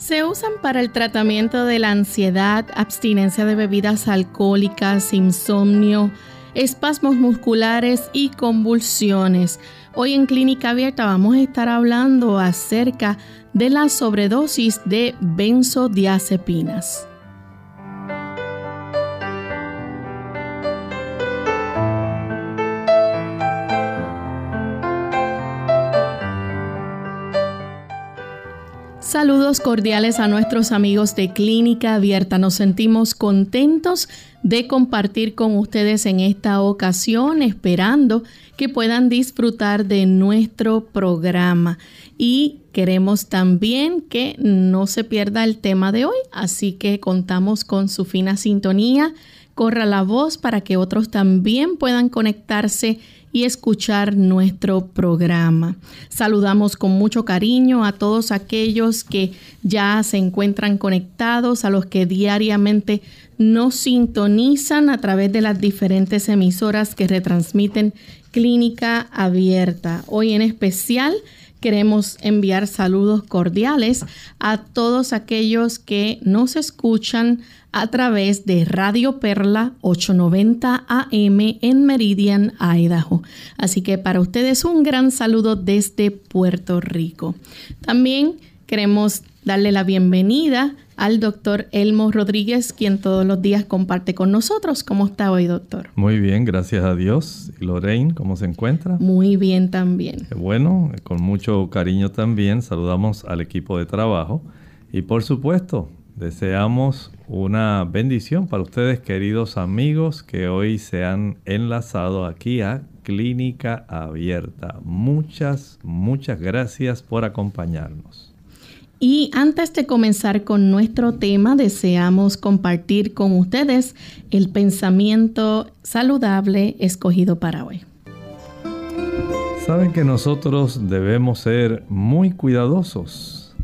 Se usan para el tratamiento de la ansiedad, abstinencia de bebidas alcohólicas, insomnio, espasmos musculares y convulsiones. Hoy en Clínica Abierta vamos a estar hablando acerca de la sobredosis de benzodiazepinas. Saludos cordiales a nuestros amigos de Clínica Abierta. Nos sentimos contentos de compartir con ustedes en esta ocasión, esperando que puedan disfrutar de nuestro programa. Y queremos también que no se pierda el tema de hoy, así que contamos con su fina sintonía. Corra la voz para que otros también puedan conectarse y escuchar nuestro programa. Saludamos con mucho cariño a todos aquellos que ya se encuentran conectados, a los que diariamente nos sintonizan a través de las diferentes emisoras que retransmiten Clínica Abierta. Hoy en especial queremos enviar saludos cordiales a todos aquellos que nos escuchan a través de Radio Perla 890 AM en Meridian, Idaho. Así que para ustedes un gran saludo desde Puerto Rico. También queremos darle la bienvenida al doctor Elmo Rodríguez, quien todos los días comparte con nosotros. ¿Cómo está hoy, doctor? Muy bien, gracias a Dios. ¿Y Lorraine, cómo se encuentra? Muy bien también. Bueno, con mucho cariño también saludamos al equipo de trabajo y por supuesto deseamos una bendición para ustedes, queridos amigos, que hoy se han enlazado aquí a Clínica Abierta. Muchas, muchas gracias por acompañarnos. Y antes de comenzar con nuestro tema, deseamos compartir con ustedes el pensamiento saludable escogido para hoy. Saben que nosotros debemos ser muy cuidadosos.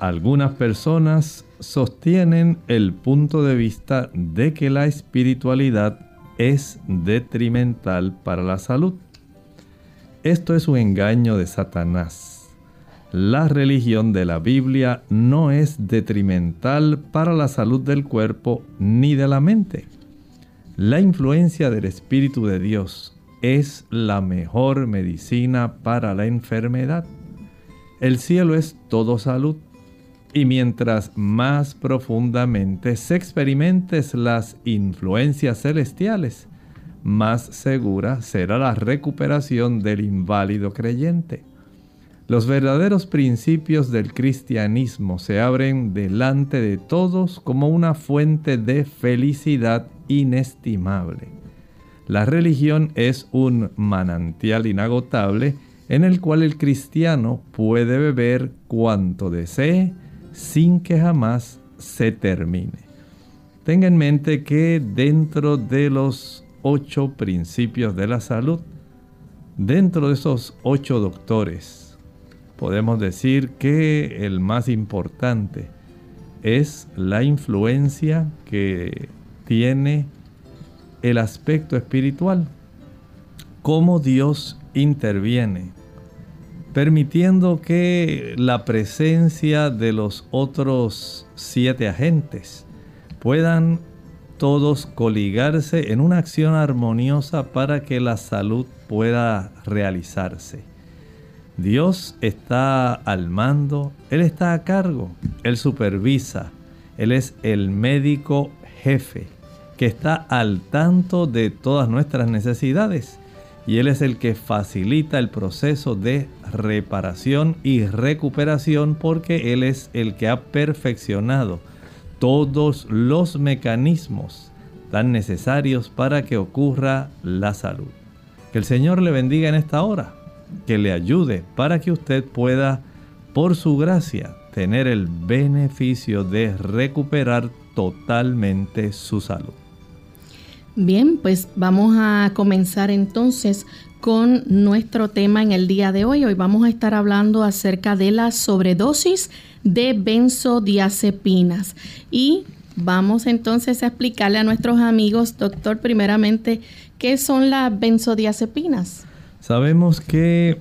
Algunas personas sostienen el punto de vista de que la espiritualidad es detrimental para la salud. Esto es un engaño de Satanás la religión de la Biblia no es detrimental para la salud del cuerpo ni de la mente. La influencia del Espíritu de Dios es la mejor medicina para la enfermedad. El cielo es todo salud y mientras más profundamente se experimentes las influencias celestiales, más segura será la recuperación del inválido creyente. Los verdaderos principios del cristianismo se abren delante de todos como una fuente de felicidad inestimable. La religión es un manantial inagotable en el cual el cristiano puede beber cuanto desee sin que jamás se termine. Tenga en mente que dentro de los ocho principios de la salud, dentro de esos ocho doctores, podemos decir que el más importante es la influencia que tiene el aspecto espiritual, cómo Dios interviene, permitiendo que la presencia de los otros siete agentes puedan todos coligarse en una acción armoniosa para que la salud pueda realizarse. Dios está al mando, Él está a cargo, Él supervisa, Él es el médico jefe que está al tanto de todas nuestras necesidades y Él es el que facilita el proceso de reparación y recuperación porque Él es el que ha perfeccionado todos los mecanismos tan necesarios para que ocurra la salud. Que el Señor le bendiga en esta hora, que le ayude para que usted pueda, por su gracia, tener el beneficio de recuperar totalmente su salud. Bien, pues vamos a comenzar entonces con nuestro tema en el día de hoy. Hoy vamos a estar hablando acerca de la sobredosis de benzodiazepinas. Y vamos entonces a explicarle a nuestros amigos, doctor, primeramente, ¿qué son las benzodiazepinas? Sabemos que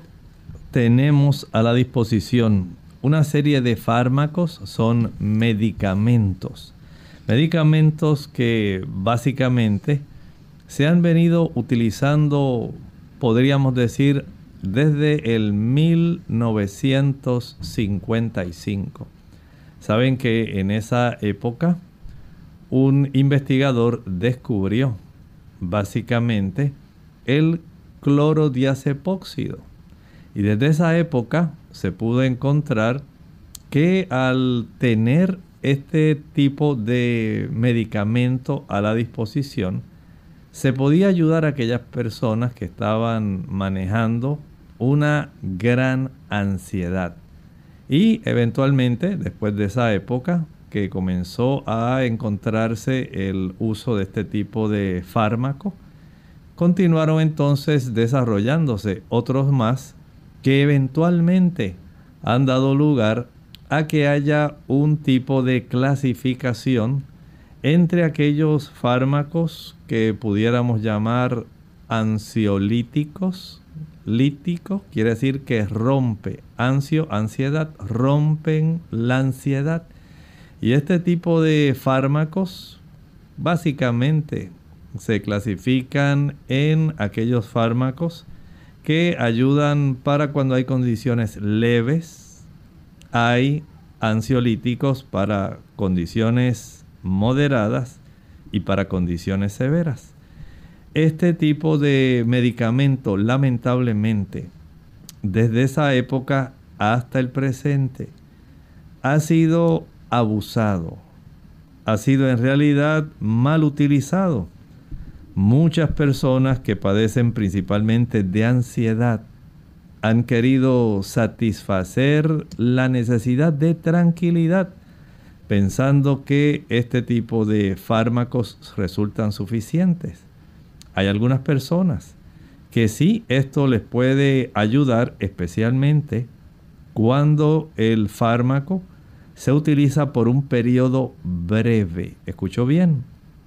tenemos a la disposición una serie de fármacos, son medicamentos. Medicamentos que básicamente se han venido utilizando, podríamos decir, desde el 1955. Saben que en esa época un investigador descubrió básicamente el clorodiazepóxido. Y desde esa época se pudo encontrar que al tener este tipo de medicamento a la disposición, se podía ayudar a aquellas personas que estaban manejando una gran ansiedad. Y eventualmente, después de esa época, que comenzó a encontrarse el uso de este tipo de fármaco, continuaron entonces desarrollándose otros más que eventualmente han dado lugar a que haya un tipo de clasificación entre aquellos fármacos que pudiéramos llamar ansiolíticos lítico quiere decir que rompe. Ansio, ansiedad, rompen la ansiedad. Y este tipo de fármacos básicamente se clasifican en aquellos fármacos que ayudan para cuando hay condiciones leves. Hay ansiolíticos para condiciones moderadas y para condiciones severas. Este tipo de medicamento, lamentablemente, desde esa época hasta el presente, ha sido abusado, ha sido en realidad mal utilizado. Muchas personas que padecen principalmente de ansiedad han querido satisfacer la necesidad de tranquilidad, pensando que este tipo de fármacos resultan suficientes. Hay algunas personas que sí esto les puede ayudar especialmente cuando el fármaco se utiliza por un periodo breve. Escucho bien,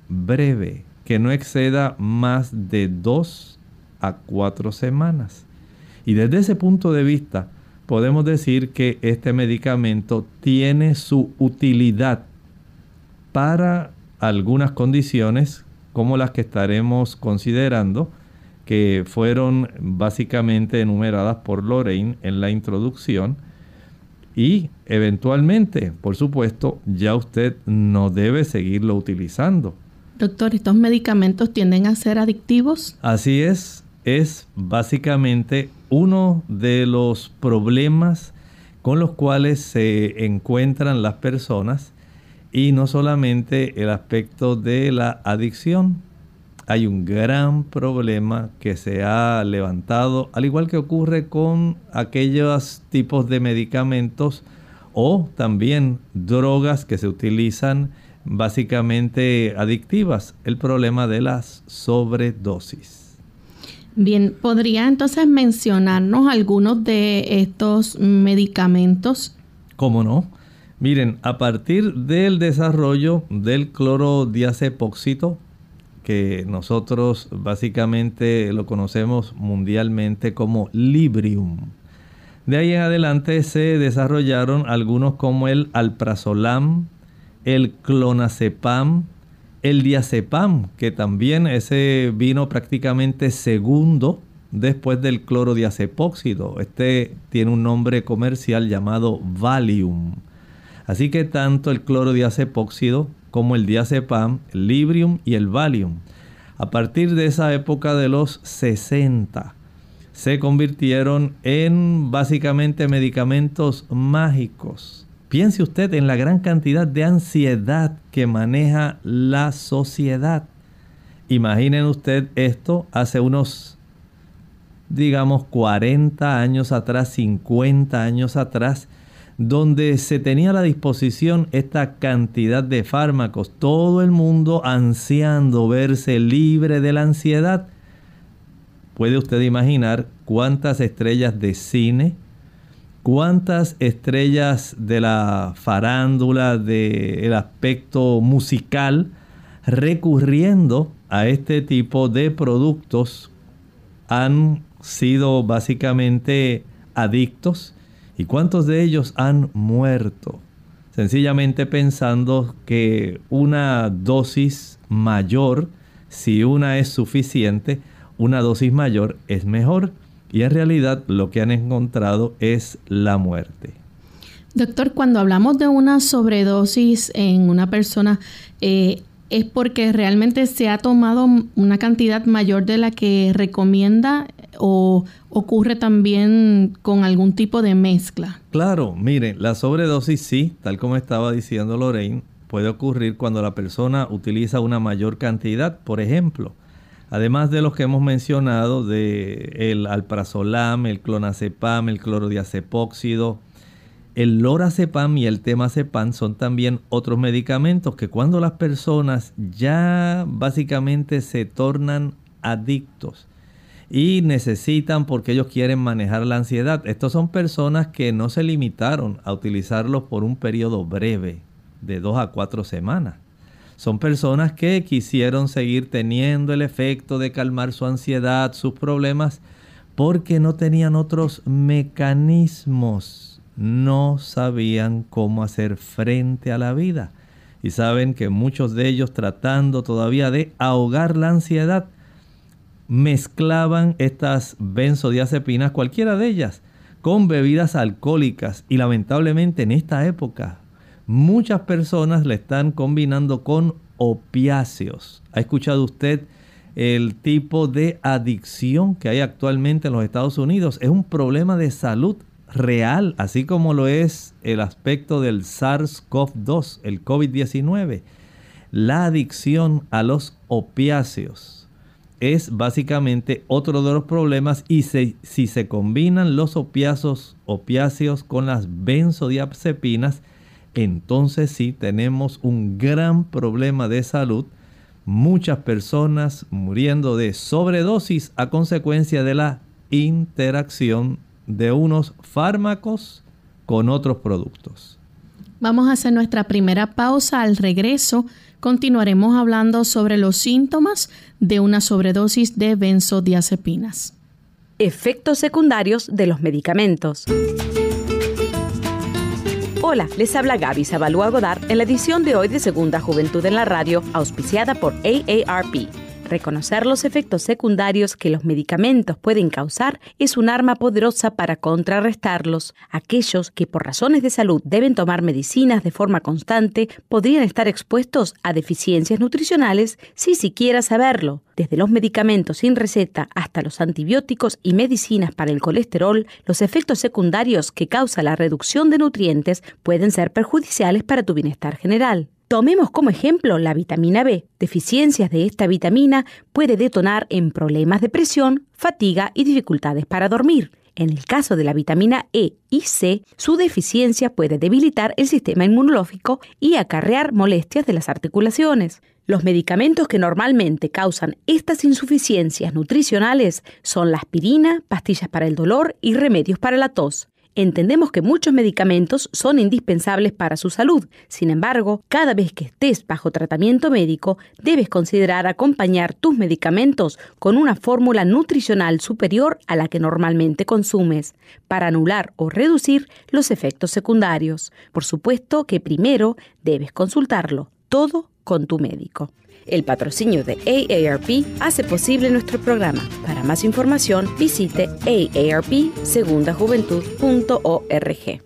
breve, que no exceda más de dos a cuatro semanas. Y desde ese punto de vista, podemos decir que este medicamento tiene su utilidad para algunas condiciones como las que estaremos considerando, que fueron básicamente enumeradas por Lorraine en la introducción. Y eventualmente, por supuesto, ya usted no debe seguirlo utilizando. Doctor, ¿estos medicamentos tienden a ser adictivos? Así es, es básicamente uno de los problemas con los cuales se encuentran las personas y no solamente el aspecto de la adicción. Hay un gran problema que se ha levantado, al igual que ocurre con aquellos tipos de medicamentos o también drogas que se utilizan básicamente adictivas, el problema de las sobredosis. Bien, ¿podría entonces mencionarnos algunos de estos medicamentos? ¿Cómo no? Miren, a partir del desarrollo del clorodiazepóxito, que nosotros básicamente lo conocemos mundialmente como Librium. De ahí en adelante se desarrollaron algunos como el alprazolam, el clonazepam, el diazepam, que también ese vino prácticamente segundo después del clorodiazepóxido. Este tiene un nombre comercial llamado Valium. Así que tanto el clorodiazepóxido como el diazepam, el librium y el valium. A partir de esa época de los 60 se convirtieron en básicamente medicamentos mágicos. Piense usted en la gran cantidad de ansiedad que maneja la sociedad. Imaginen usted esto hace unos, digamos, 40 años atrás, 50 años atrás donde se tenía a la disposición esta cantidad de fármacos, todo el mundo ansiando verse libre de la ansiedad. ¿Puede usted imaginar cuántas estrellas de cine, cuántas estrellas de la farándula, del aspecto musical, recurriendo a este tipo de productos han sido básicamente adictos ¿Y cuántos de ellos han muerto? Sencillamente pensando que una dosis mayor, si una es suficiente, una dosis mayor es mejor. Y en realidad lo que han encontrado es la muerte. Doctor, cuando hablamos de una sobredosis en una persona, eh, ¿es porque realmente se ha tomado una cantidad mayor de la que recomienda o ocurre también con algún tipo de mezcla? Claro, mire, la sobredosis sí, tal como estaba diciendo Lorraine, puede ocurrir cuando la persona utiliza una mayor cantidad, por ejemplo. Además de los que hemos mencionado, de el alprazolam, el clonazepam, el clorodiazepóxido, el lorazepam y el temazepam son también otros medicamentos que cuando las personas ya básicamente se tornan adictos y necesitan porque ellos quieren manejar la ansiedad. Estos son personas que no se limitaron a utilizarlos por un periodo breve de dos a cuatro semanas. Son personas que quisieron seguir teniendo el efecto de calmar su ansiedad, sus problemas, porque no tenían otros mecanismos. No sabían cómo hacer frente a la vida. Y saben que muchos de ellos tratando todavía de ahogar la ansiedad, mezclaban estas benzodiazepinas, cualquiera de ellas, con bebidas alcohólicas y lamentablemente en esta época muchas personas le están combinando con opiáceos. ¿Ha escuchado usted el tipo de adicción que hay actualmente en los Estados Unidos? Es un problema de salud real, así como lo es el aspecto del SARS-CoV-2, el COVID-19. La adicción a los opiáceos es básicamente otro de los problemas y si se combinan los opiáceos, opiáceos con las benzodiazepinas, entonces sí tenemos un gran problema de salud. Muchas personas muriendo de sobredosis a consecuencia de la interacción de unos fármacos con otros productos. Vamos a hacer nuestra primera pausa al regreso continuaremos hablando sobre los síntomas de una sobredosis de benzodiazepinas. Efectos secundarios de los medicamentos. Hola, les habla Gaby Zabalúa Godard en la edición de hoy de Segunda Juventud en la Radio, auspiciada por AARP. Reconocer los efectos secundarios que los medicamentos pueden causar es un arma poderosa para contrarrestarlos. Aquellos que por razones de salud deben tomar medicinas de forma constante podrían estar expuestos a deficiencias nutricionales sin siquiera saberlo. Desde los medicamentos sin receta hasta los antibióticos y medicinas para el colesterol, los efectos secundarios que causa la reducción de nutrientes pueden ser perjudiciales para tu bienestar general. Tomemos como ejemplo la vitamina B. Deficiencias de esta vitamina puede detonar en problemas de presión, fatiga y dificultades para dormir. En el caso de la vitamina E y C, su deficiencia puede debilitar el sistema inmunológico y acarrear molestias de las articulaciones. Los medicamentos que normalmente causan estas insuficiencias nutricionales son la aspirina, pastillas para el dolor y remedios para la tos. Entendemos que muchos medicamentos son indispensables para su salud. Sin embargo, cada vez que estés bajo tratamiento médico, debes considerar acompañar tus medicamentos con una fórmula nutricional superior a la que normalmente consumes, para anular o reducir los efectos secundarios. Por supuesto que primero debes consultarlo, todo con tu médico. El patrocinio de AARP hace posible nuestro programa. Para más información, visite aarpsegundajuventud.org.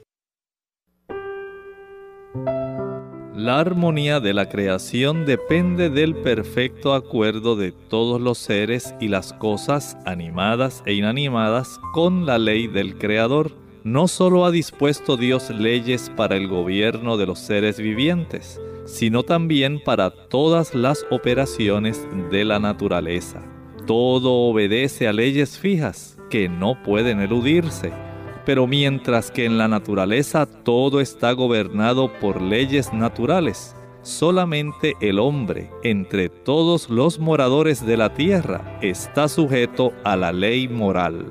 La armonía de la creación depende del perfecto acuerdo de todos los seres y las cosas animadas e inanimadas con la ley del Creador. No solo ha dispuesto Dios leyes para el gobierno de los seres vivientes, sino también para todas las operaciones de la naturaleza. Todo obedece a leyes fijas que no pueden eludirse, pero mientras que en la naturaleza todo está gobernado por leyes naturales, solamente el hombre, entre todos los moradores de la tierra, está sujeto a la ley moral.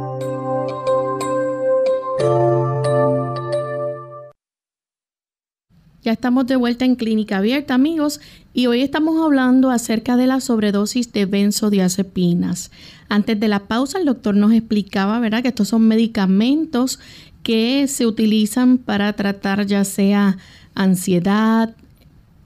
Ya estamos de vuelta en Clínica Abierta, amigos, y hoy estamos hablando acerca de la sobredosis de benzodiazepinas. Antes de la pausa, el doctor nos explicaba, ¿verdad?, que estos son medicamentos que se utilizan para tratar ya sea ansiedad,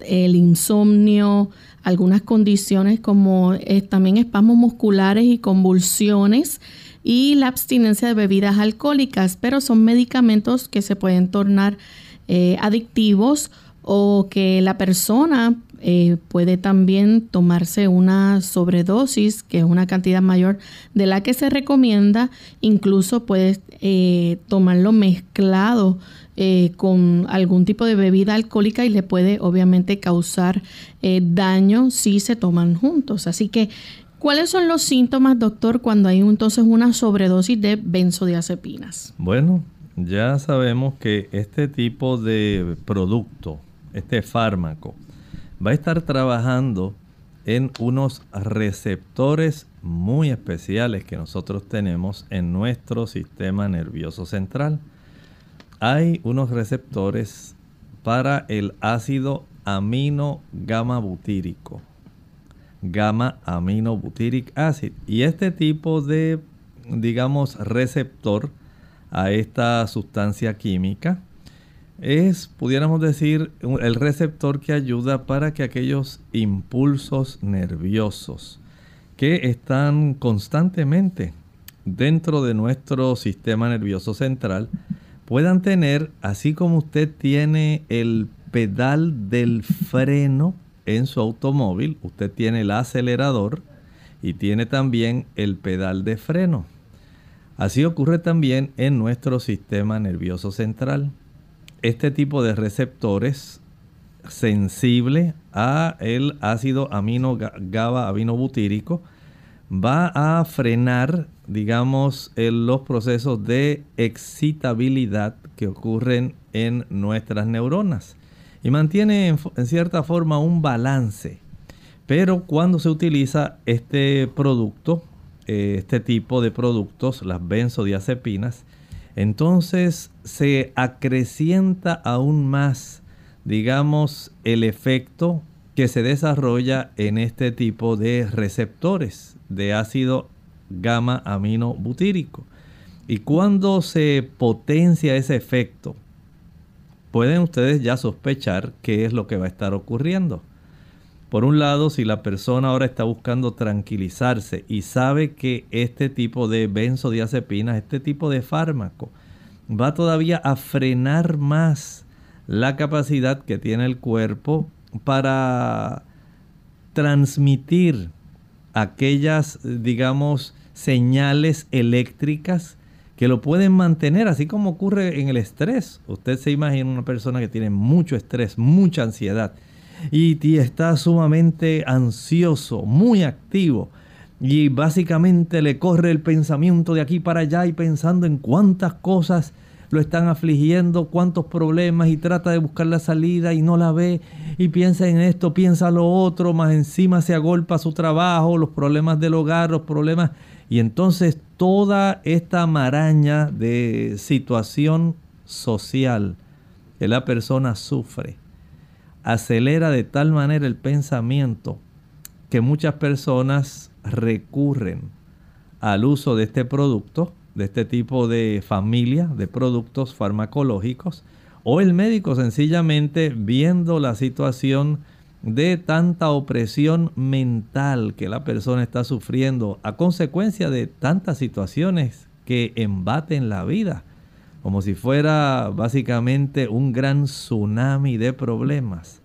el insomnio, algunas condiciones como eh, también espasmos musculares y convulsiones y la abstinencia de bebidas alcohólicas, pero son medicamentos que se pueden tornar eh, adictivos o que la persona eh, puede también tomarse una sobredosis, que es una cantidad mayor de la que se recomienda, incluso puede eh, tomarlo mezclado con algún tipo de bebida alcohólica y le puede obviamente causar daño si se toman juntos. Así que, ¿cuáles son los síntomas, doctor, cuando hay entonces una sobredosis de benzodiazepinas? Bueno, ya sabemos que este tipo de producto, este fármaco, va a estar trabajando en unos receptores muy especiales que nosotros tenemos en nuestro sistema nervioso central. Hay unos receptores para el ácido amino gamma butírico, gamma amino acid. Y este tipo de, digamos, receptor a esta sustancia química es, pudiéramos decir, el receptor que ayuda para que aquellos impulsos nerviosos que están constantemente dentro de nuestro sistema nervioso central puedan tener, así como usted tiene el pedal del freno en su automóvil, usted tiene el acelerador y tiene también el pedal de freno. Así ocurre también en nuestro sistema nervioso central. Este tipo de receptores sensible a el ácido amino GABA butírico va a frenar, digamos, los procesos de excitabilidad que ocurren en nuestras neuronas y mantiene en, cierta forma un balance. Pero cuando se utiliza este producto, eh, este tipo de productos, las benzodiazepinas, entonces se acrecienta aún más, digamos, el efecto que se desarrolla en este tipo de receptores de ácido gamma amino butírico. Y cuando se potencia ese efecto, pueden ustedes ya sospechar qué es lo que va a estar ocurriendo. Por un lado, si la persona ahora está buscando tranquilizarse y sabe que este tipo de benzodiazepinas, este tipo de fármaco, va todavía a frenar más la capacidad que tiene el cuerpo para transmitir aquellas, digamos, señales eléctricas que lo pueden mantener, así como ocurre en el estrés. Usted se imagina una persona que tiene mucho estrés, mucha ansiedad y está sumamente ansioso, muy activo. Y básicamente le corre el pensamiento de aquí para allá y pensando en cuántas cosas lo están afligiendo, cuántos problemas y trata de buscar la salida y no la ve. Y piensa en esto, piensa lo otro, más encima se agolpa su trabajo, los problemas del hogar, los problemas. Y entonces toda esta maraña de situación social que la persona sufre acelera de tal manera el pensamiento que muchas personas recurren al uso de este producto de este tipo de familia de productos farmacológicos o el médico sencillamente viendo la situación de tanta opresión mental que la persona está sufriendo a consecuencia de tantas situaciones que embaten la vida, como si fuera básicamente un gran tsunami de problemas.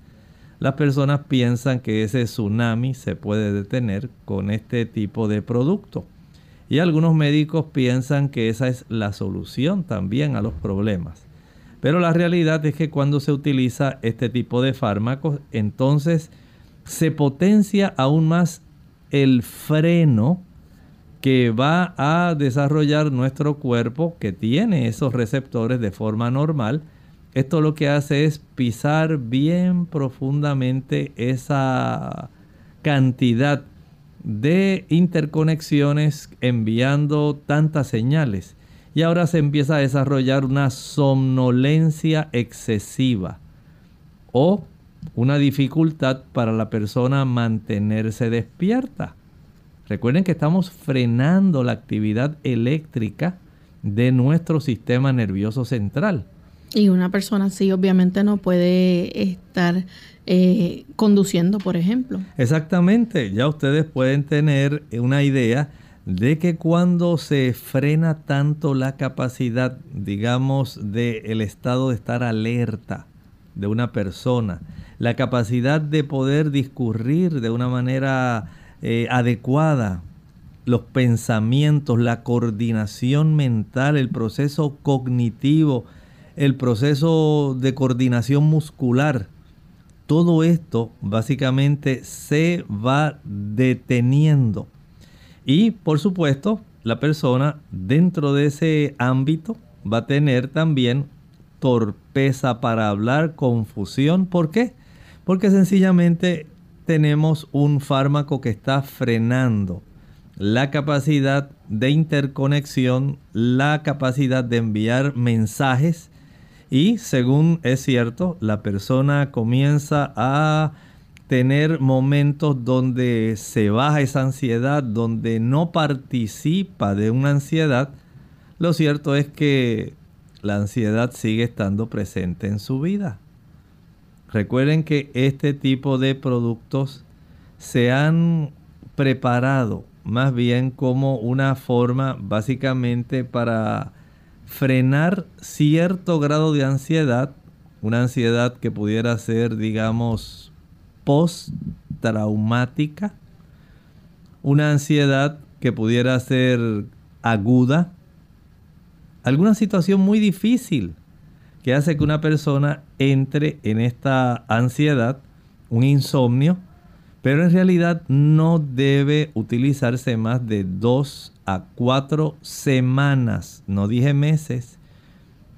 Las personas piensan que ese tsunami se puede detener con este tipo de producto. Y algunos médicos piensan que esa es la solución también a los problemas. Pero la realidad es que cuando se utiliza este tipo de fármacos, entonces se potencia aún más el freno que va a desarrollar nuestro cuerpo que tiene esos receptores de forma normal. Esto lo que hace es pisar bien profundamente esa cantidad de interconexiones enviando tantas señales. Y ahora se empieza a desarrollar una somnolencia excesiva o una dificultad para la persona mantenerse despierta. Recuerden que estamos frenando la actividad eléctrica de nuestro sistema nervioso central. Y una persona así obviamente no puede estar eh, conduciendo, por ejemplo. Exactamente, ya ustedes pueden tener una idea de que cuando se frena tanto la capacidad, digamos, del estado de estar alerta de una persona, la capacidad de poder discurrir de una manera eh, adecuada, los pensamientos, la coordinación mental, el proceso cognitivo, el proceso de coordinación muscular, todo esto básicamente se va deteniendo. Y por supuesto, la persona dentro de ese ámbito va a tener también torpeza para hablar, confusión. ¿Por qué? Porque sencillamente tenemos un fármaco que está frenando la capacidad de interconexión, la capacidad de enviar mensajes y según es cierto, la persona comienza a tener momentos donde se baja esa ansiedad, donde no participa de una ansiedad, lo cierto es que la ansiedad sigue estando presente en su vida. Recuerden que este tipo de productos se han preparado más bien como una forma básicamente para frenar cierto grado de ansiedad, una ansiedad que pudiera ser, digamos, post-traumática, una ansiedad que pudiera ser aguda, alguna situación muy difícil que hace que una persona entre en esta ansiedad, un insomnio, pero en realidad no debe utilizarse más de dos a cuatro semanas, no dije meses.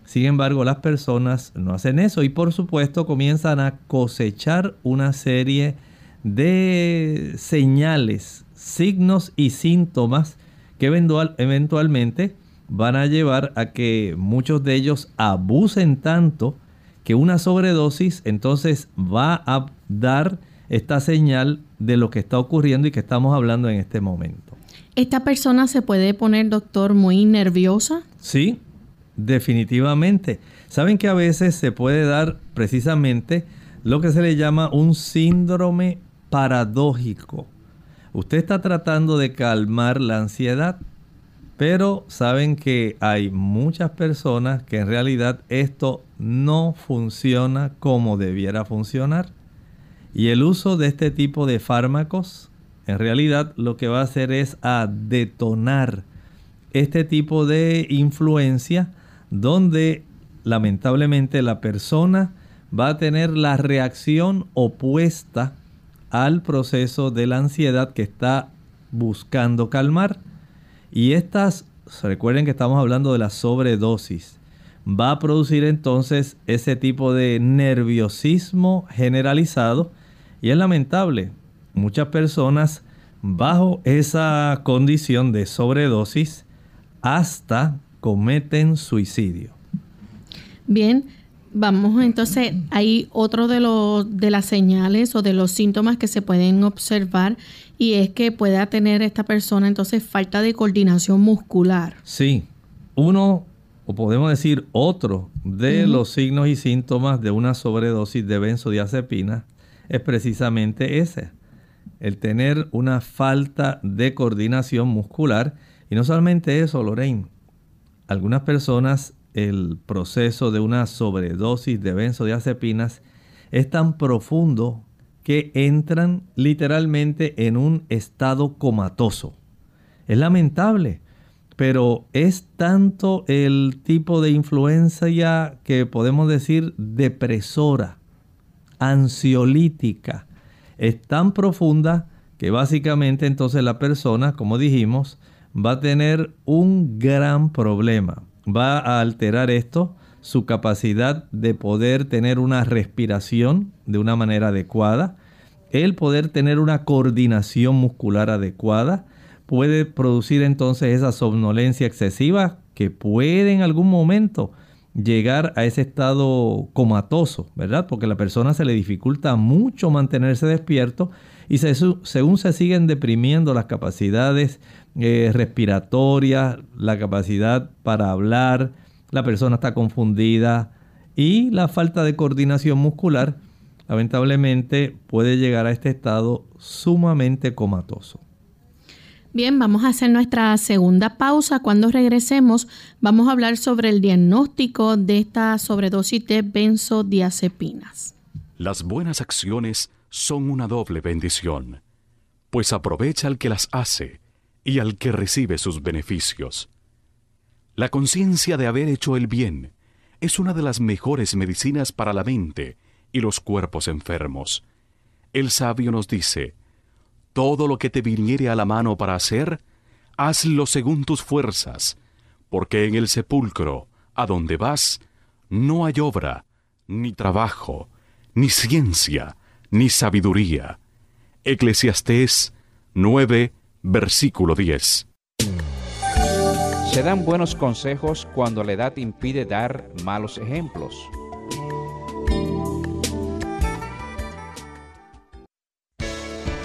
Sin embargo, las personas no hacen eso y por supuesto comienzan a cosechar una serie de señales, signos y síntomas que eventualmente van a llevar a que muchos de ellos abusen tanto que una sobredosis entonces va a dar esta señal de lo que está ocurriendo y que estamos hablando en este momento. ¿Esta persona se puede poner, doctor, muy nerviosa? Sí, definitivamente. Saben que a veces se puede dar precisamente lo que se le llama un síndrome paradójico. Usted está tratando de calmar la ansiedad, pero saben que hay muchas personas que en realidad esto no funciona como debiera funcionar. Y el uso de este tipo de fármacos en realidad lo que va a hacer es a detonar este tipo de influencia donde lamentablemente la persona va a tener la reacción opuesta al proceso de la ansiedad que está buscando calmar. Y estas, recuerden que estamos hablando de la sobredosis, va a producir entonces ese tipo de nerviosismo generalizado y es lamentable, muchas personas bajo esa condición de sobredosis hasta cometen suicidio. Bien, vamos entonces, hay otro de, los, de las señales o de los síntomas que se pueden observar y es que pueda tener esta persona entonces falta de coordinación muscular. Sí, uno o podemos decir otro de los signos y síntomas de una sobredosis de benzodiazepina es precisamente ese, el tener una falta de coordinación muscular. Y no solamente eso, Lorraine, algunas personas el proceso de una sobredosis de benzodiazepinas es tan profundo que entran literalmente en un estado comatoso. Es lamentable, pero es tanto el tipo de influencia que podemos decir depresora, ansiolítica, es tan profunda que básicamente entonces la persona, como dijimos, va a tener un gran problema. Va a alterar esto su capacidad de poder tener una respiración de una manera adecuada, el poder tener una coordinación muscular adecuada, puede producir entonces esa somnolencia excesiva que puede en algún momento llegar a ese estado comatoso, ¿verdad? Porque a la persona se le dificulta mucho mantenerse despierto y según se siguen deprimiendo las capacidades eh, respiratorias, la capacidad para hablar, la persona está confundida y la falta de coordinación muscular lamentablemente puede llegar a este estado sumamente comatoso. Bien, vamos a hacer nuestra segunda pausa. Cuando regresemos, vamos a hablar sobre el diagnóstico de esta sobredosis de benzodiazepinas. Las buenas acciones son una doble bendición, pues aprovecha al que las hace y al que recibe sus beneficios. La conciencia de haber hecho el bien es una de las mejores medicinas para la mente y los cuerpos enfermos. El sabio nos dice, todo lo que te viniere a la mano para hacer, hazlo según tus fuerzas, porque en el sepulcro, a donde vas, no hay obra, ni trabajo, ni ciencia, ni sabiduría. Eclesiastés 9, versículo 10. Se dan buenos consejos cuando la edad impide dar malos ejemplos.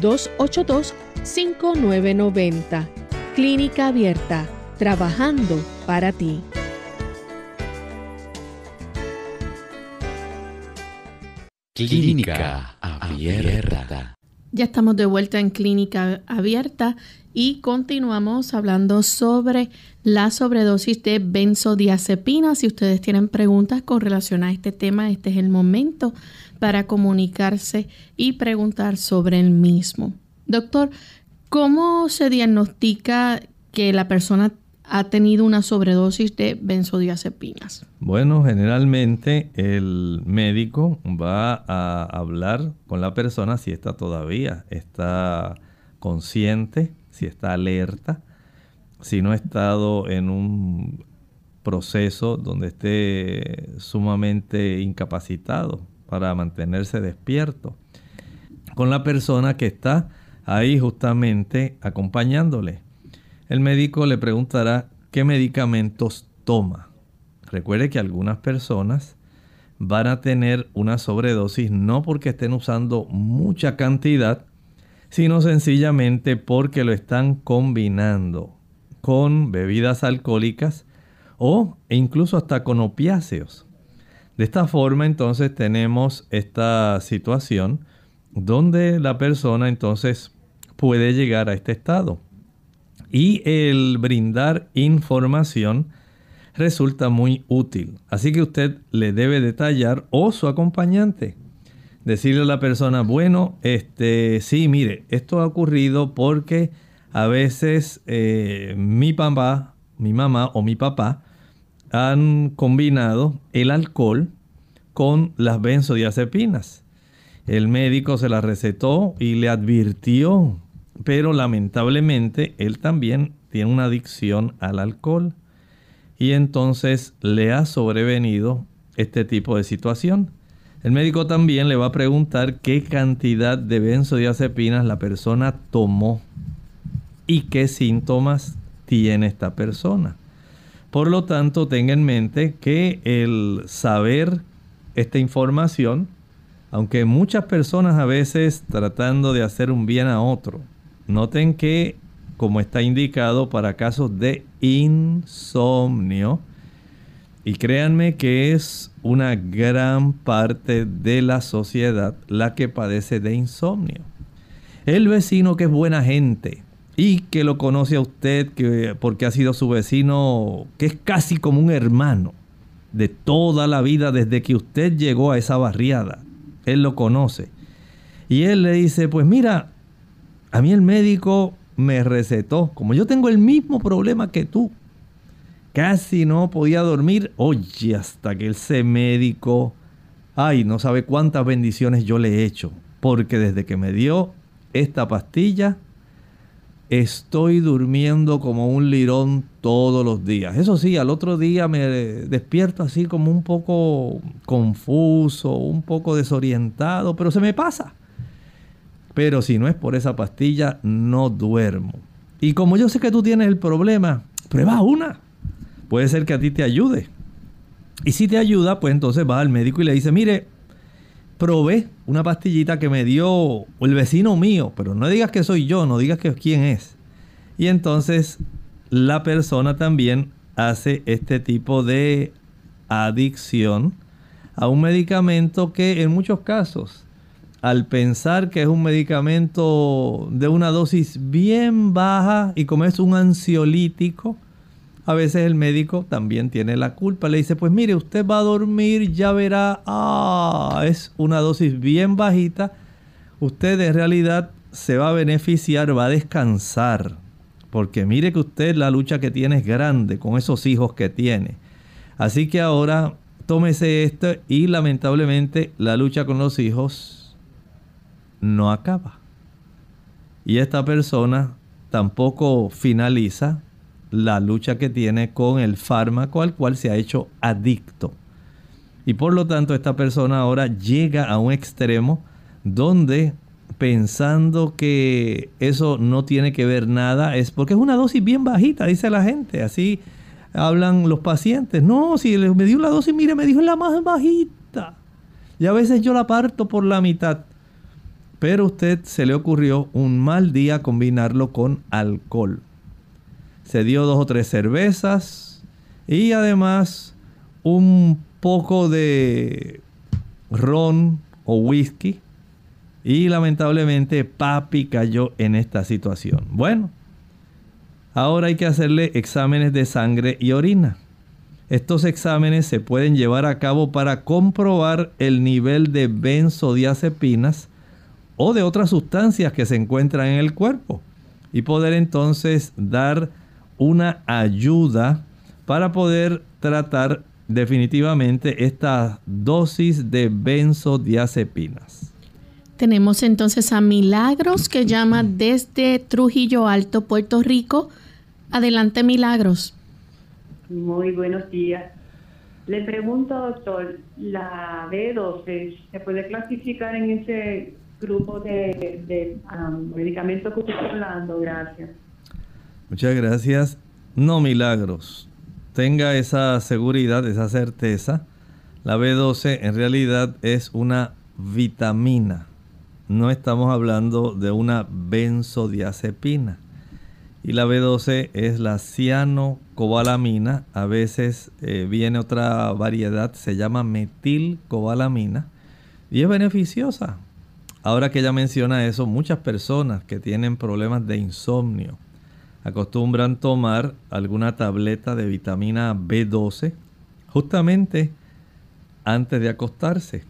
787-282-5990. Clínica Abierta, trabajando para ti. Clínica Abierta. Ya estamos de vuelta en Clínica Abierta y continuamos hablando sobre la sobredosis de benzodiazepina. Si ustedes tienen preguntas con relación a este tema, este es el momento para comunicarse y preguntar sobre el mismo. Doctor, ¿cómo se diagnostica que la persona ha tenido una sobredosis de benzodiazepinas? Bueno, generalmente el médico va a hablar con la persona si está todavía, está consciente, si está alerta, si no ha estado en un proceso donde esté sumamente incapacitado para mantenerse despierto, con la persona que está ahí justamente acompañándole. El médico le preguntará qué medicamentos toma. Recuerde que algunas personas van a tener una sobredosis no porque estén usando mucha cantidad, sino sencillamente porque lo están combinando con bebidas alcohólicas o incluso hasta con opiáceos. De esta forma entonces tenemos esta situación donde la persona entonces puede llegar a este estado. Y el brindar información resulta muy útil. Así que usted le debe detallar o su acompañante. Decirle a la persona, bueno, este, sí, mire, esto ha ocurrido porque a veces eh, mi papá, mi mamá o mi papá han combinado el alcohol con las benzodiazepinas. El médico se la recetó y le advirtió pero lamentablemente él también tiene una adicción al alcohol y entonces le ha sobrevenido este tipo de situación. El médico también le va a preguntar qué cantidad de benzodiazepinas la persona tomó y qué síntomas tiene esta persona. Por lo tanto, tenga en mente que el saber esta información, aunque muchas personas a veces tratando de hacer un bien a otro, Noten que, como está indicado para casos de insomnio, y créanme que es una gran parte de la sociedad la que padece de insomnio. El vecino que es buena gente y que lo conoce a usted que, porque ha sido su vecino, que es casi como un hermano de toda la vida desde que usted llegó a esa barriada. Él lo conoce. Y él le dice, pues mira, a mí el médico me recetó, como yo tengo el mismo problema que tú, casi no podía dormir, oye, hasta que ese médico, ay, no sabe cuántas bendiciones yo le he hecho, porque desde que me dio esta pastilla, estoy durmiendo como un lirón todos los días. Eso sí, al otro día me despierto así como un poco confuso, un poco desorientado, pero se me pasa. Pero si no es por esa pastilla, no duermo. Y como yo sé que tú tienes el problema, prueba una. Puede ser que a ti te ayude. Y si te ayuda, pues entonces vas al médico y le dice, mire, probé una pastillita que me dio el vecino mío, pero no digas que soy yo, no digas que quién es. Y entonces la persona también hace este tipo de adicción a un medicamento que en muchos casos al pensar que es un medicamento de una dosis bien baja y como es un ansiolítico, a veces el médico también tiene la culpa. Le dice, pues mire, usted va a dormir, ya verá, ah, es una dosis bien bajita. Usted en realidad se va a beneficiar, va a descansar. Porque mire que usted la lucha que tiene es grande con esos hijos que tiene. Así que ahora tómese esto y lamentablemente la lucha con los hijos no acaba. Y esta persona tampoco finaliza la lucha que tiene con el fármaco al cual se ha hecho adicto. Y por lo tanto esta persona ahora llega a un extremo donde pensando que eso no tiene que ver nada, es porque es una dosis bien bajita, dice la gente. Así hablan los pacientes. No, si me dio la dosis, mire, me dijo la más bajita. Y a veces yo la parto por la mitad. Pero a usted se le ocurrió un mal día combinarlo con alcohol. Se dio dos o tres cervezas y además un poco de ron o whisky. Y lamentablemente papi cayó en esta situación. Bueno, ahora hay que hacerle exámenes de sangre y orina. Estos exámenes se pueden llevar a cabo para comprobar el nivel de benzodiazepinas o de otras sustancias que se encuentran en el cuerpo y poder entonces dar una ayuda para poder tratar definitivamente esta dosis de benzodiazepinas. Tenemos entonces a Milagros que llama desde Trujillo Alto, Puerto Rico. Adelante, Milagros. Muy buenos días. Le pregunto, doctor, ¿la B12 se puede clasificar en ese grupo de, um, medicamentos que usted está hablando? Gracias. Muchas gracias. No milagros. Tenga esa seguridad, esa certeza. La B12 en realidad es una vitamina. No estamos hablando de una benzodiazepina. Y la B12 es la cianocobalamina. A veces eh, viene otra variedad, se llama metilcobalamina. Y es beneficiosa. Ahora que ella menciona eso, muchas personas que tienen problemas de insomnio acostumbran tomar alguna tableta de vitamina B12 justamente antes de acostarse.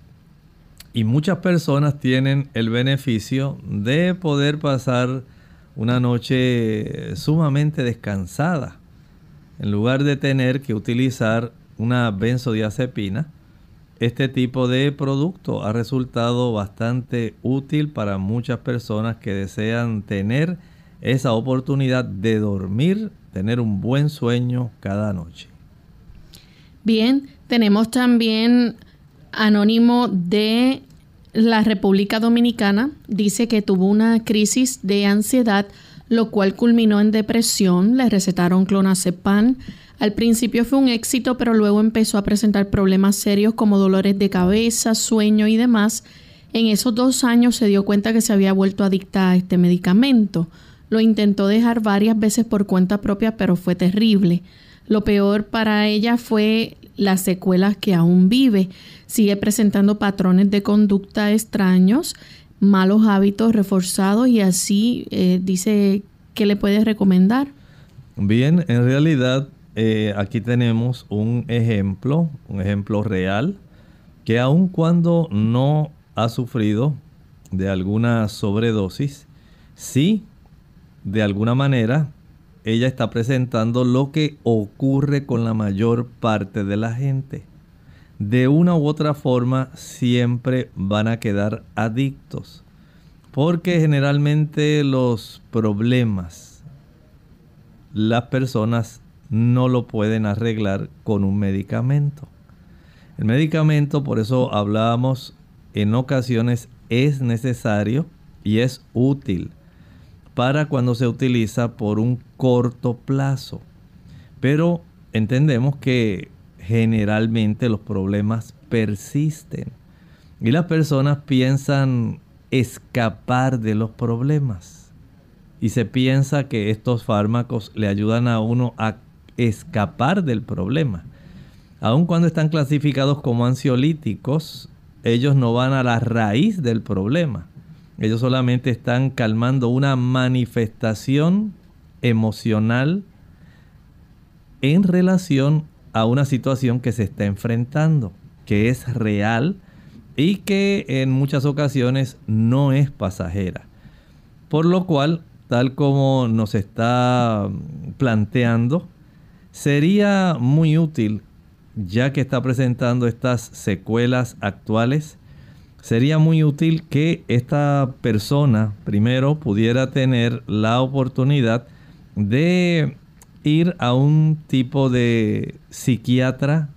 Y muchas personas tienen el beneficio de poder pasar una noche sumamente descansada. En lugar de tener que utilizar una benzodiazepina, este tipo de producto ha resultado bastante útil para muchas personas que desean tener esa oportunidad de dormir, tener un buen sueño cada noche. Bien, tenemos también anónimo de la República Dominicana. Dice que tuvo una crisis de ansiedad, lo cual culminó en depresión. Le recetaron clonazepam al principio fue un éxito, pero luego empezó a presentar problemas serios como dolores de cabeza, sueño y demás. En esos dos años se dio cuenta que se había vuelto adicta a este medicamento. Lo intentó dejar varias veces por cuenta propia, pero fue terrible. Lo peor para ella fue las secuelas que aún vive. Sigue presentando patrones de conducta extraños, malos hábitos reforzados y así eh, dice que le puede recomendar. Bien, en realidad eh, aquí tenemos un ejemplo, un ejemplo real, que aun cuando no ha sufrido de alguna sobredosis, sí, de alguna manera, ella está presentando lo que ocurre con la mayor parte de la gente. De una u otra forma, siempre van a quedar adictos. Porque generalmente los problemas, las personas no lo pueden arreglar con un medicamento. El medicamento, por eso hablábamos, en ocasiones es necesario y es útil para cuando se utiliza por un corto plazo. Pero entendemos que generalmente los problemas persisten y las personas piensan escapar de los problemas y se piensa que estos fármacos le ayudan a uno a escapar del problema. Aun cuando están clasificados como ansiolíticos, ellos no van a la raíz del problema. Ellos solamente están calmando una manifestación emocional en relación a una situación que se está enfrentando, que es real y que en muchas ocasiones no es pasajera. Por lo cual, tal como nos está planteando Sería muy útil, ya que está presentando estas secuelas actuales, sería muy útil que esta persona primero pudiera tener la oportunidad de ir a un tipo de psiquiatra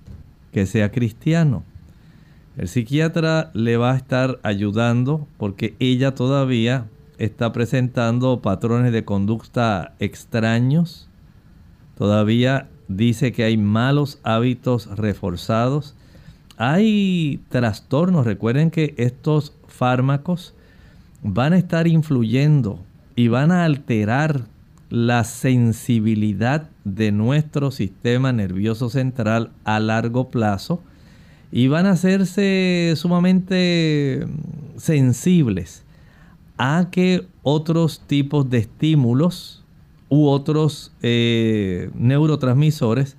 que sea cristiano. El psiquiatra le va a estar ayudando porque ella todavía está presentando patrones de conducta extraños, todavía dice que hay malos hábitos reforzados, hay trastornos, recuerden que estos fármacos van a estar influyendo y van a alterar la sensibilidad de nuestro sistema nervioso central a largo plazo y van a hacerse sumamente sensibles a que otros tipos de estímulos u otros eh, neurotransmisores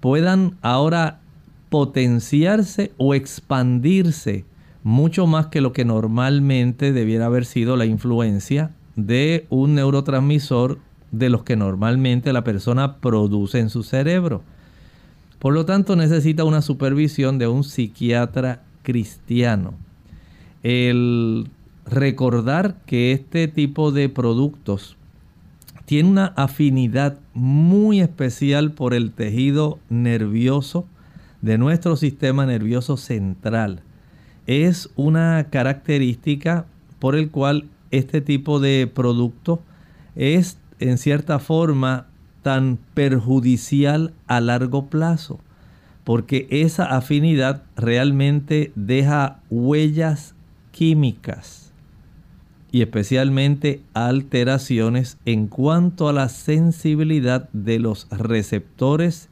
puedan ahora potenciarse o expandirse mucho más que lo que normalmente debiera haber sido la influencia de un neurotransmisor de los que normalmente la persona produce en su cerebro. Por lo tanto, necesita una supervisión de un psiquiatra cristiano. El recordar que este tipo de productos tiene una afinidad muy especial por el tejido nervioso de nuestro sistema nervioso central. Es una característica por el cual este tipo de producto es en cierta forma tan perjudicial a largo plazo, porque esa afinidad realmente deja huellas químicas y especialmente alteraciones en cuanto a la sensibilidad de los receptores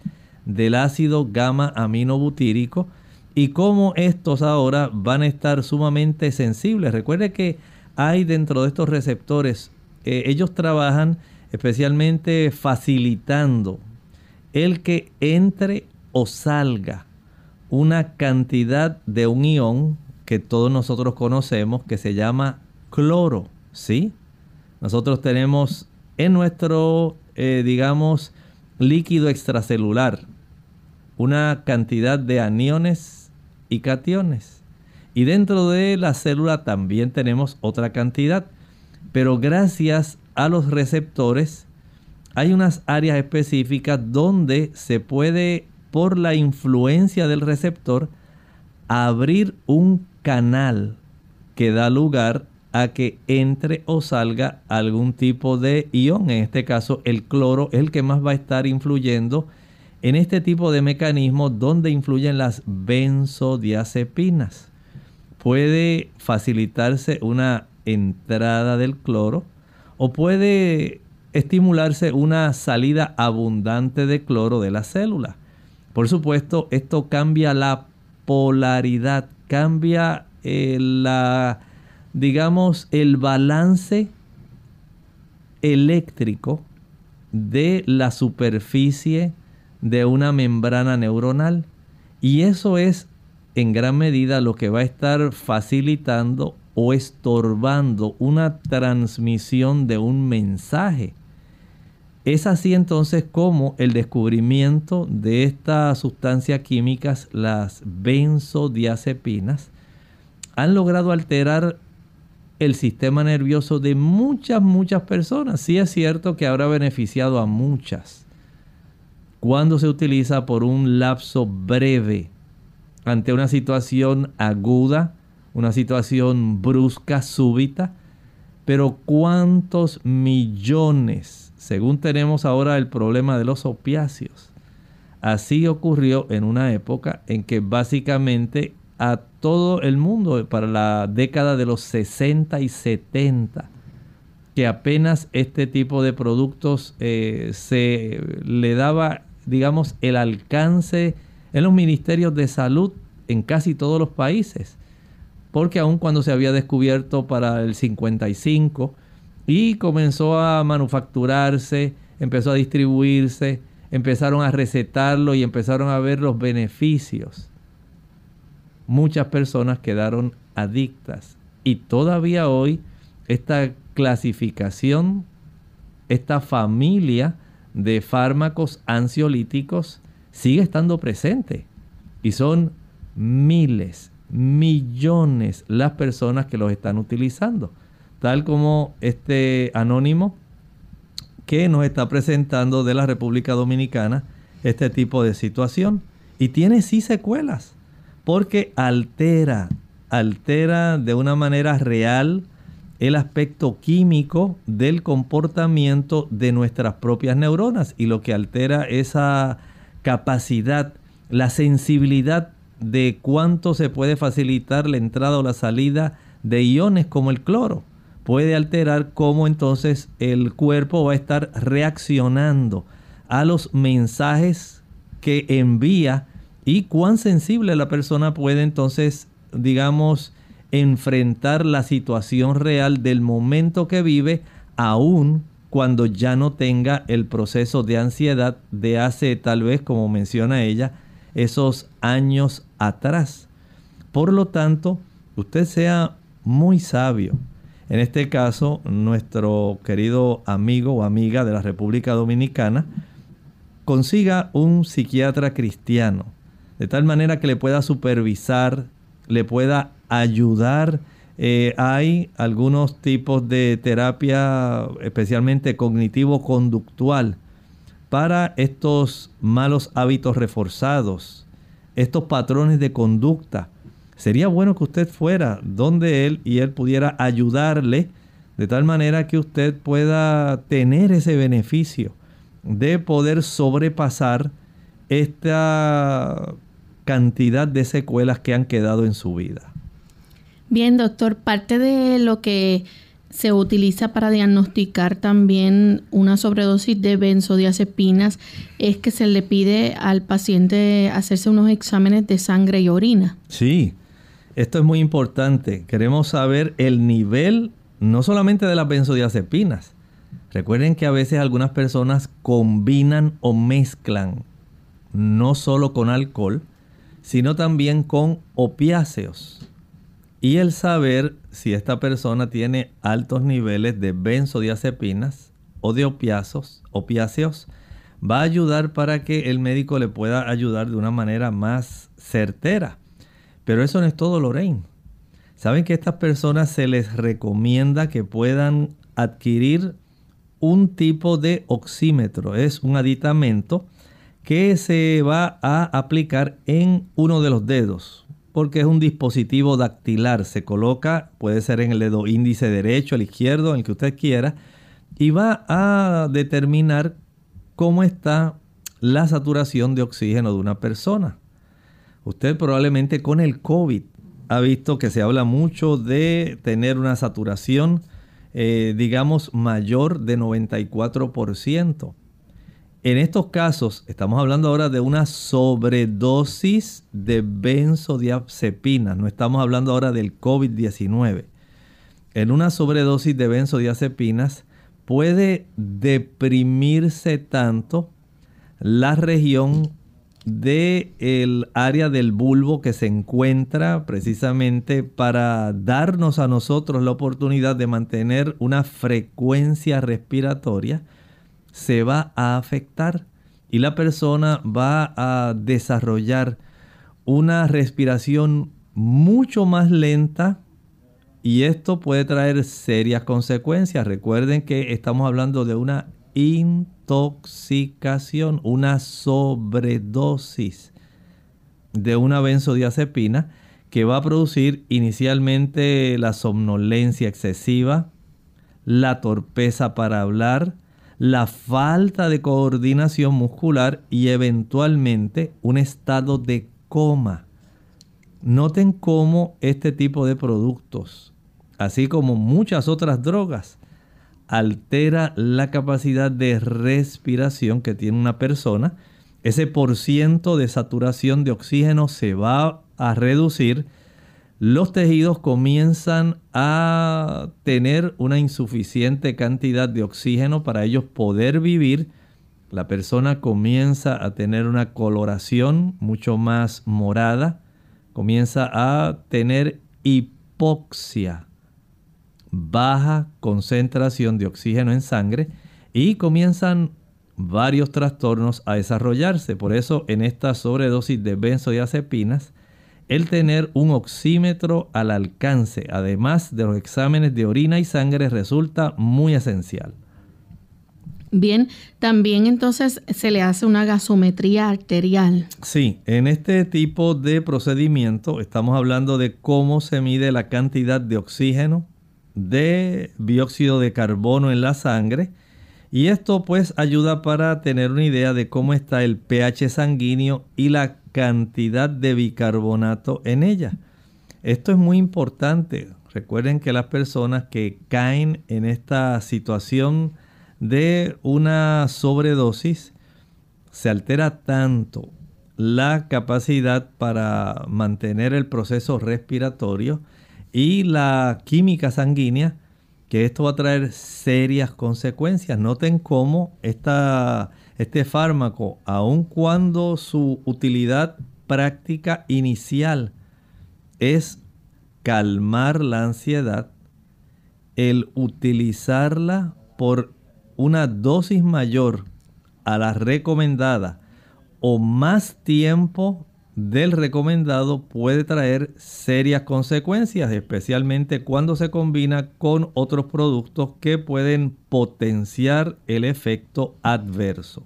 del ácido gamma aminobutírico y cómo estos ahora van a estar sumamente sensibles. Recuerde que hay dentro de estos receptores, eh, ellos trabajan especialmente facilitando el que entre o salga una cantidad de un ión que todos nosotros conocemos que se llama cloro, ¿sí? Nosotros tenemos en nuestro, eh, digamos, líquido extracelular una cantidad de aniones y cationes. Y dentro de la célula también tenemos otra cantidad. Pero gracias a los receptores, hay unas áreas específicas donde se puede, por la influencia del receptor, abrir un canal que da lugar a que entre o salga algún tipo de ion. En este caso, el cloro es el que más va a estar influyendo en este tipo de mecanismos donde influyen las benzodiazepinas. Puede facilitarse una entrada del cloro o puede estimularse una salida abundante de cloro de la célula. Por supuesto, esto cambia la polaridad, cambia eh, la, digamos, el balance eléctrico de la superficie de una membrana neuronal. Y eso es en gran medida lo que va a estar facilitando o estorbando una transmisión de un mensaje. Es así entonces como el descubrimiento de estas sustancias químicas, las benzodiazepinas, han logrado alterar el sistema nervioso de muchas, muchas personas. Sí es cierto que habrá beneficiado a muchas. Cuando se utiliza por un lapso breve ante una situación aguda, una situación brusca, súbita, pero cuántos millones, según tenemos ahora el problema de los opiáceos. Así ocurrió en una época en que básicamente a todo el mundo, para la década de los 60 y 70, que apenas este tipo de productos eh, se le daba, digamos, el alcance en los ministerios de salud en casi todos los países porque aun cuando se había descubierto para el 55 y comenzó a manufacturarse, empezó a distribuirse, empezaron a recetarlo y empezaron a ver los beneficios. Muchas personas quedaron adictas y todavía hoy esta clasificación, esta familia de fármacos ansiolíticos sigue estando presente y son miles millones las personas que los están utilizando. Tal como este anónimo que nos está presentando de la República Dominicana este tipo de situación. Y tiene sí secuelas, porque altera, altera de una manera real el aspecto químico del comportamiento de nuestras propias neuronas y lo que altera esa capacidad, la sensibilidad de cuánto se puede facilitar la entrada o la salida de iones como el cloro. Puede alterar cómo entonces el cuerpo va a estar reaccionando a los mensajes que envía y cuán sensible la persona puede entonces, digamos, enfrentar la situación real del momento que vive, aún cuando ya no tenga el proceso de ansiedad de hace tal vez, como menciona ella, esos años atrás. Por lo tanto, usted sea muy sabio. En este caso, nuestro querido amigo o amiga de la República Dominicana consiga un psiquiatra cristiano, de tal manera que le pueda supervisar, le pueda ayudar. Eh, hay algunos tipos de terapia, especialmente cognitivo-conductual, para estos malos hábitos reforzados, estos patrones de conducta. Sería bueno que usted fuera donde él y él pudiera ayudarle de tal manera que usted pueda tener ese beneficio de poder sobrepasar esta cantidad de secuelas que han quedado en su vida. Bien, doctor, parte de lo que se utiliza para diagnosticar también una sobredosis de benzodiazepinas es que se le pide al paciente hacerse unos exámenes de sangre y orina. Sí, esto es muy importante. Queremos saber el nivel no solamente de las benzodiazepinas. Recuerden que a veces algunas personas combinan o mezclan no solo con alcohol, sino también con opiáceos y el saber si esta persona tiene altos niveles de benzodiazepinas o de opiáceos, opiáceos va a ayudar para que el médico le pueda ayudar de una manera más certera. Pero eso no es todo, Lorraine. Saben que a estas personas se les recomienda que puedan adquirir un tipo de oxímetro. Es un aditamento que se va a aplicar en uno de los dedos, porque es un dispositivo dactilar. Se coloca, puede ser en el dedo índice derecho, el izquierdo, en el que usted quiera, y va a determinar cómo está la saturación de oxígeno de una persona. Usted probablemente con el COVID ha visto que se habla mucho de tener una saturación, eh, digamos, mayor de 94%. En estos casos, estamos hablando ahora de una sobredosis de benzodiazepinas, no estamos hablando ahora del COVID-19. En una sobredosis de benzodiazepinas puede deprimirse tanto la región del área del bulbo que se encuentra precisamente para darnos a nosotros la oportunidad de mantener una frecuencia respiratoria se va a afectar y la persona va a desarrollar una respiración mucho más lenta y esto puede traer serias consecuencias. Recuerden que estamos hablando de una intoxicación, una sobredosis de una benzodiazepina que va a producir inicialmente la somnolencia excesiva, la torpeza para hablar, la falta de coordinación muscular y eventualmente un estado de coma. Noten cómo este tipo de productos, así como muchas otras drogas, altera la capacidad de respiración que tiene una persona. Ese por ciento de saturación de oxígeno se va a reducir los tejidos comienzan a tener una insuficiente cantidad de oxígeno para ellos poder vivir. La persona comienza a tener una coloración mucho más morada, comienza a tener hipoxia, baja concentración de oxígeno en sangre y comienzan varios trastornos a desarrollarse. Por eso en esta sobredosis de benzodiazepinas el tener un oxímetro al alcance, además de los exámenes de orina y sangre, resulta muy esencial. Bien, también entonces se le hace una gasometría arterial. Sí, en este tipo de procedimiento estamos hablando de cómo se mide la cantidad de oxígeno, de dióxido de carbono en la sangre y esto pues ayuda para tener una idea de cómo está el pH sanguíneo y la cantidad de bicarbonato en ella. Esto es muy importante. Recuerden que las personas que caen en esta situación de una sobredosis, se altera tanto la capacidad para mantener el proceso respiratorio y la química sanguínea que esto va a traer serias consecuencias. Noten cómo este fármaco, aun cuando su utilidad práctica inicial es calmar la ansiedad, el utilizarla por una dosis mayor a la recomendada o más tiempo del recomendado puede traer serias consecuencias, especialmente cuando se combina con otros productos que pueden potenciar el efecto adverso.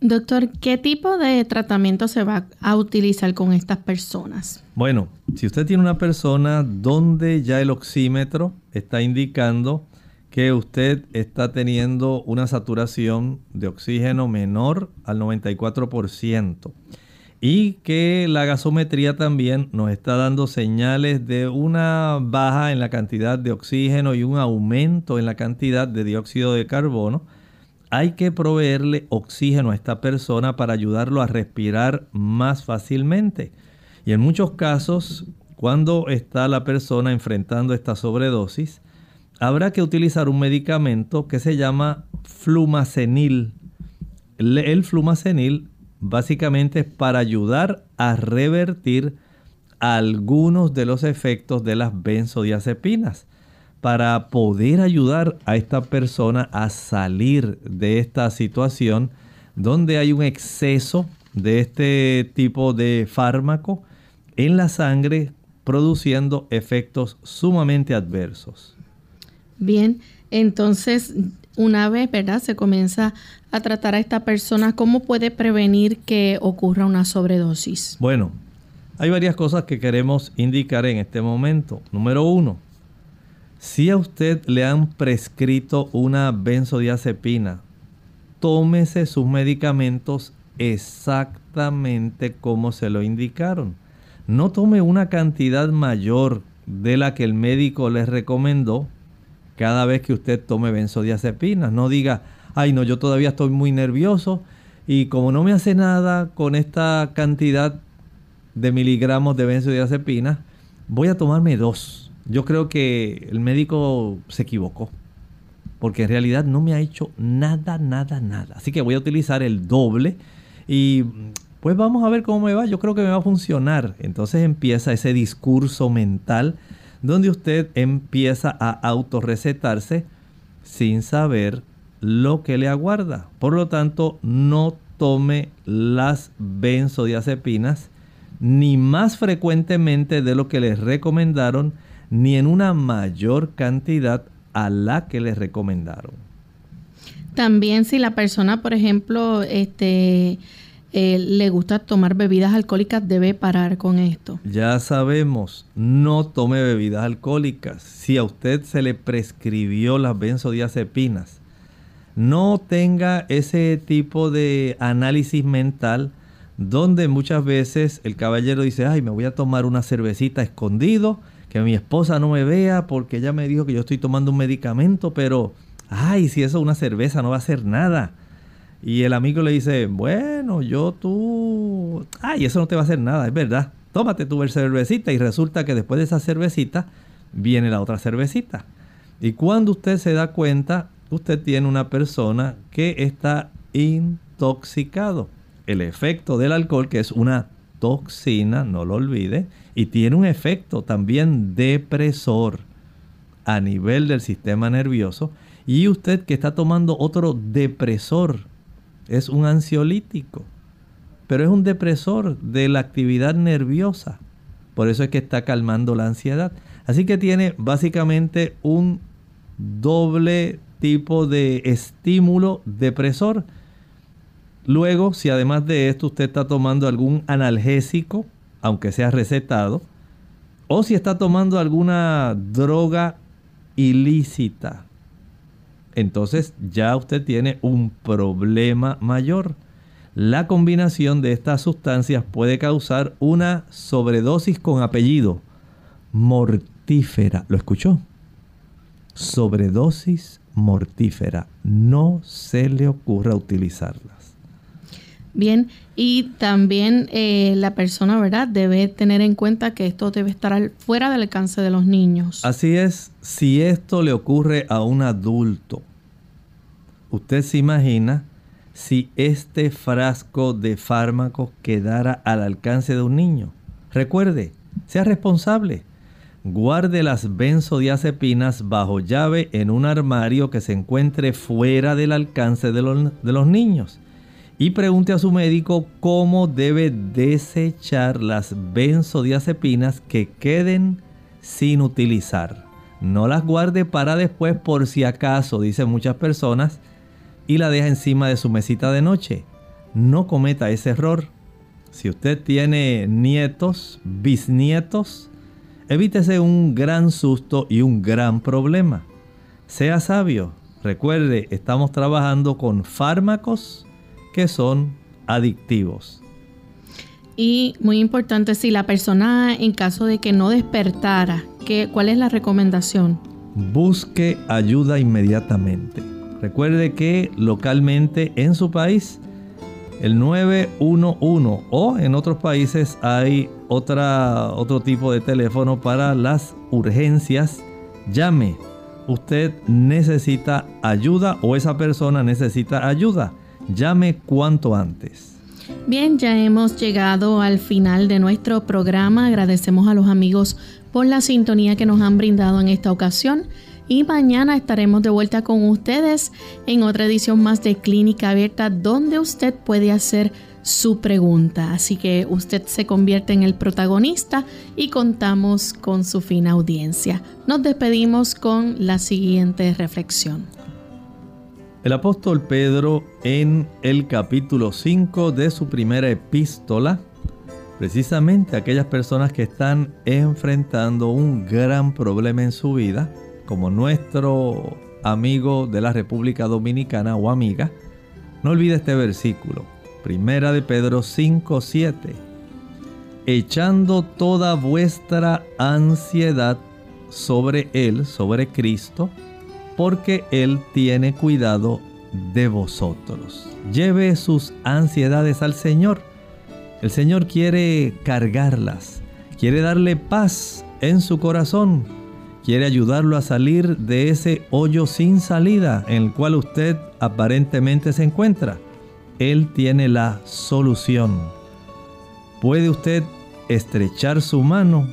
Doctor, ¿qué tipo de tratamiento se va a utilizar con estas personas? Bueno, si usted tiene una persona donde ya el oxímetro está indicando que usted está teniendo una saturación de oxígeno menor al 94%, y que la gasometría también nos está dando señales de una baja en la cantidad de oxígeno y un aumento en la cantidad de dióxido de carbono, hay que proveerle oxígeno a esta persona para ayudarlo a respirar más fácilmente. Y en muchos casos, cuando está la persona enfrentando esta sobredosis, habrá que utilizar un medicamento que se llama flumacenil. El flumacenil básicamente es para ayudar a revertir algunos de los efectos de las benzodiazepinas, para poder ayudar a esta persona a salir de esta situación donde hay un exceso de este tipo de fármaco en la sangre produciendo efectos sumamente adversos. Bien, entonces una vez, ¿verdad? Se comienza a tratar a esta persona, ¿cómo puede prevenir que ocurra una sobredosis? Bueno, hay varias cosas que queremos indicar en este momento. Número uno, si a usted le han prescrito una benzodiazepina, tómese sus medicamentos exactamente como se lo indicaron. No tome una cantidad mayor de la que el médico le recomendó cada vez que usted tome benzodiazepinas. No diga, ay no, yo todavía estoy muy nervioso y como no me hace nada con esta cantidad de miligramos de benzodiazepinas, voy a tomarme dos. Yo creo que el médico se equivocó. Porque en realidad no me ha hecho nada, nada, nada. Así que voy a utilizar el doble y pues vamos a ver cómo me va. Yo creo que me va a funcionar. Entonces empieza ese discurso mental donde usted empieza a autorrecetarse sin saber lo que le aguarda. Por lo tanto, no tome las benzodiazepinas ni más frecuentemente de lo que les recomendaron, ni en una mayor cantidad a la que les recomendaron. También si la persona, por ejemplo, este, eh, le gusta tomar bebidas alcohólicas, debe parar con esto. Ya sabemos, no tome bebidas alcohólicas. Si a usted se le prescribió las benzodiazepinas, no tenga ese tipo de análisis mental donde muchas veces el caballero dice, ay, me voy a tomar una cervecita escondido, que mi esposa no me vea porque ella me dijo que yo estoy tomando un medicamento, pero, ay, si eso es una cerveza no va a hacer nada. Y el amigo le dice, bueno, yo tú... Ay, eso no te va a hacer nada, es verdad. Tómate tu cervecita y resulta que después de esa cervecita viene la otra cervecita. Y cuando usted se da cuenta, usted tiene una persona que está intoxicado. El efecto del alcohol, que es una toxina, no lo olvide, y tiene un efecto también depresor a nivel del sistema nervioso. Y usted que está tomando otro depresor es un ansiolítico, pero es un depresor de la actividad nerviosa. Por eso es que está calmando la ansiedad. Así que tiene básicamente un doble tipo de estímulo depresor. Luego, si además de esto usted está tomando algún analgésico, aunque sea recetado, o si está tomando alguna droga ilícita, entonces ya usted tiene un problema mayor. La combinación de estas sustancias puede causar una sobredosis con apellido mortífera. ¿Lo escuchó? Sobredosis mortífera. No se le ocurra utilizarlas. Bien, y también eh, la persona, ¿verdad? Debe tener en cuenta que esto debe estar fuera del alcance de los niños. Así es, si esto le ocurre a un adulto, usted se imagina si este frasco de fármacos quedara al alcance de un niño. Recuerde, sea responsable. Guarde las benzodiazepinas bajo llave en un armario que se encuentre fuera del alcance de de los niños y pregunte a su médico cómo debe desechar las benzodiazepinas que queden sin utilizar. No las guarde para después por si acaso, dicen muchas personas, y la deja encima de su mesita de noche. No cometa ese error. Si usted tiene nietos, bisnietos, evítese un gran susto y un gran problema. Sea sabio. Recuerde, estamos trabajando con fármacos que son adictivos. Y muy importante, si la persona en caso de que no despertara, ¿qué, ¿cuál es la recomendación? Busque ayuda inmediatamente. Recuerde que localmente en su país el 911 o en otros países hay otra, otro tipo de teléfono para las urgencias. Llame. Usted necesita ayuda o esa persona necesita ayuda. Llame cuanto antes. Bien, ya hemos llegado al final de nuestro programa. Agradecemos a los amigos por la sintonía que nos han brindado en esta ocasión. Y mañana estaremos de vuelta con ustedes en otra edición más de Clínica Abierta donde usted puede hacer su pregunta. Así que usted se convierte en el protagonista y contamos con su fina audiencia. Nos despedimos con la siguiente reflexión. El apóstol Pedro en el capítulo 5 de su primera epístola, precisamente aquellas personas que están enfrentando un gran problema en su vida, como nuestro amigo de la República Dominicana o amiga, no olvide este versículo, primera de Pedro 5, 7, echando toda vuestra ansiedad sobre Él, sobre Cristo, porque Él tiene cuidado de vosotros. Lleve sus ansiedades al Señor. El Señor quiere cargarlas, quiere darle paz en su corazón, quiere ayudarlo a salir de ese hoyo sin salida en el cual usted aparentemente se encuentra. Él tiene la solución. Puede usted estrechar su mano,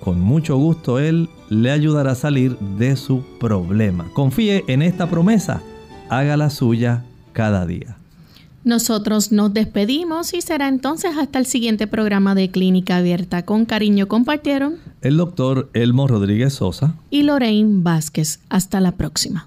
con mucho gusto Él le ayudará a salir de su problema. Confíe en esta promesa, haga la suya cada día. Nosotros nos despedimos y será entonces hasta el siguiente programa de Clínica Abierta. Con cariño compartieron el doctor Elmo Rodríguez Sosa y Lorraine Vázquez. Hasta la próxima.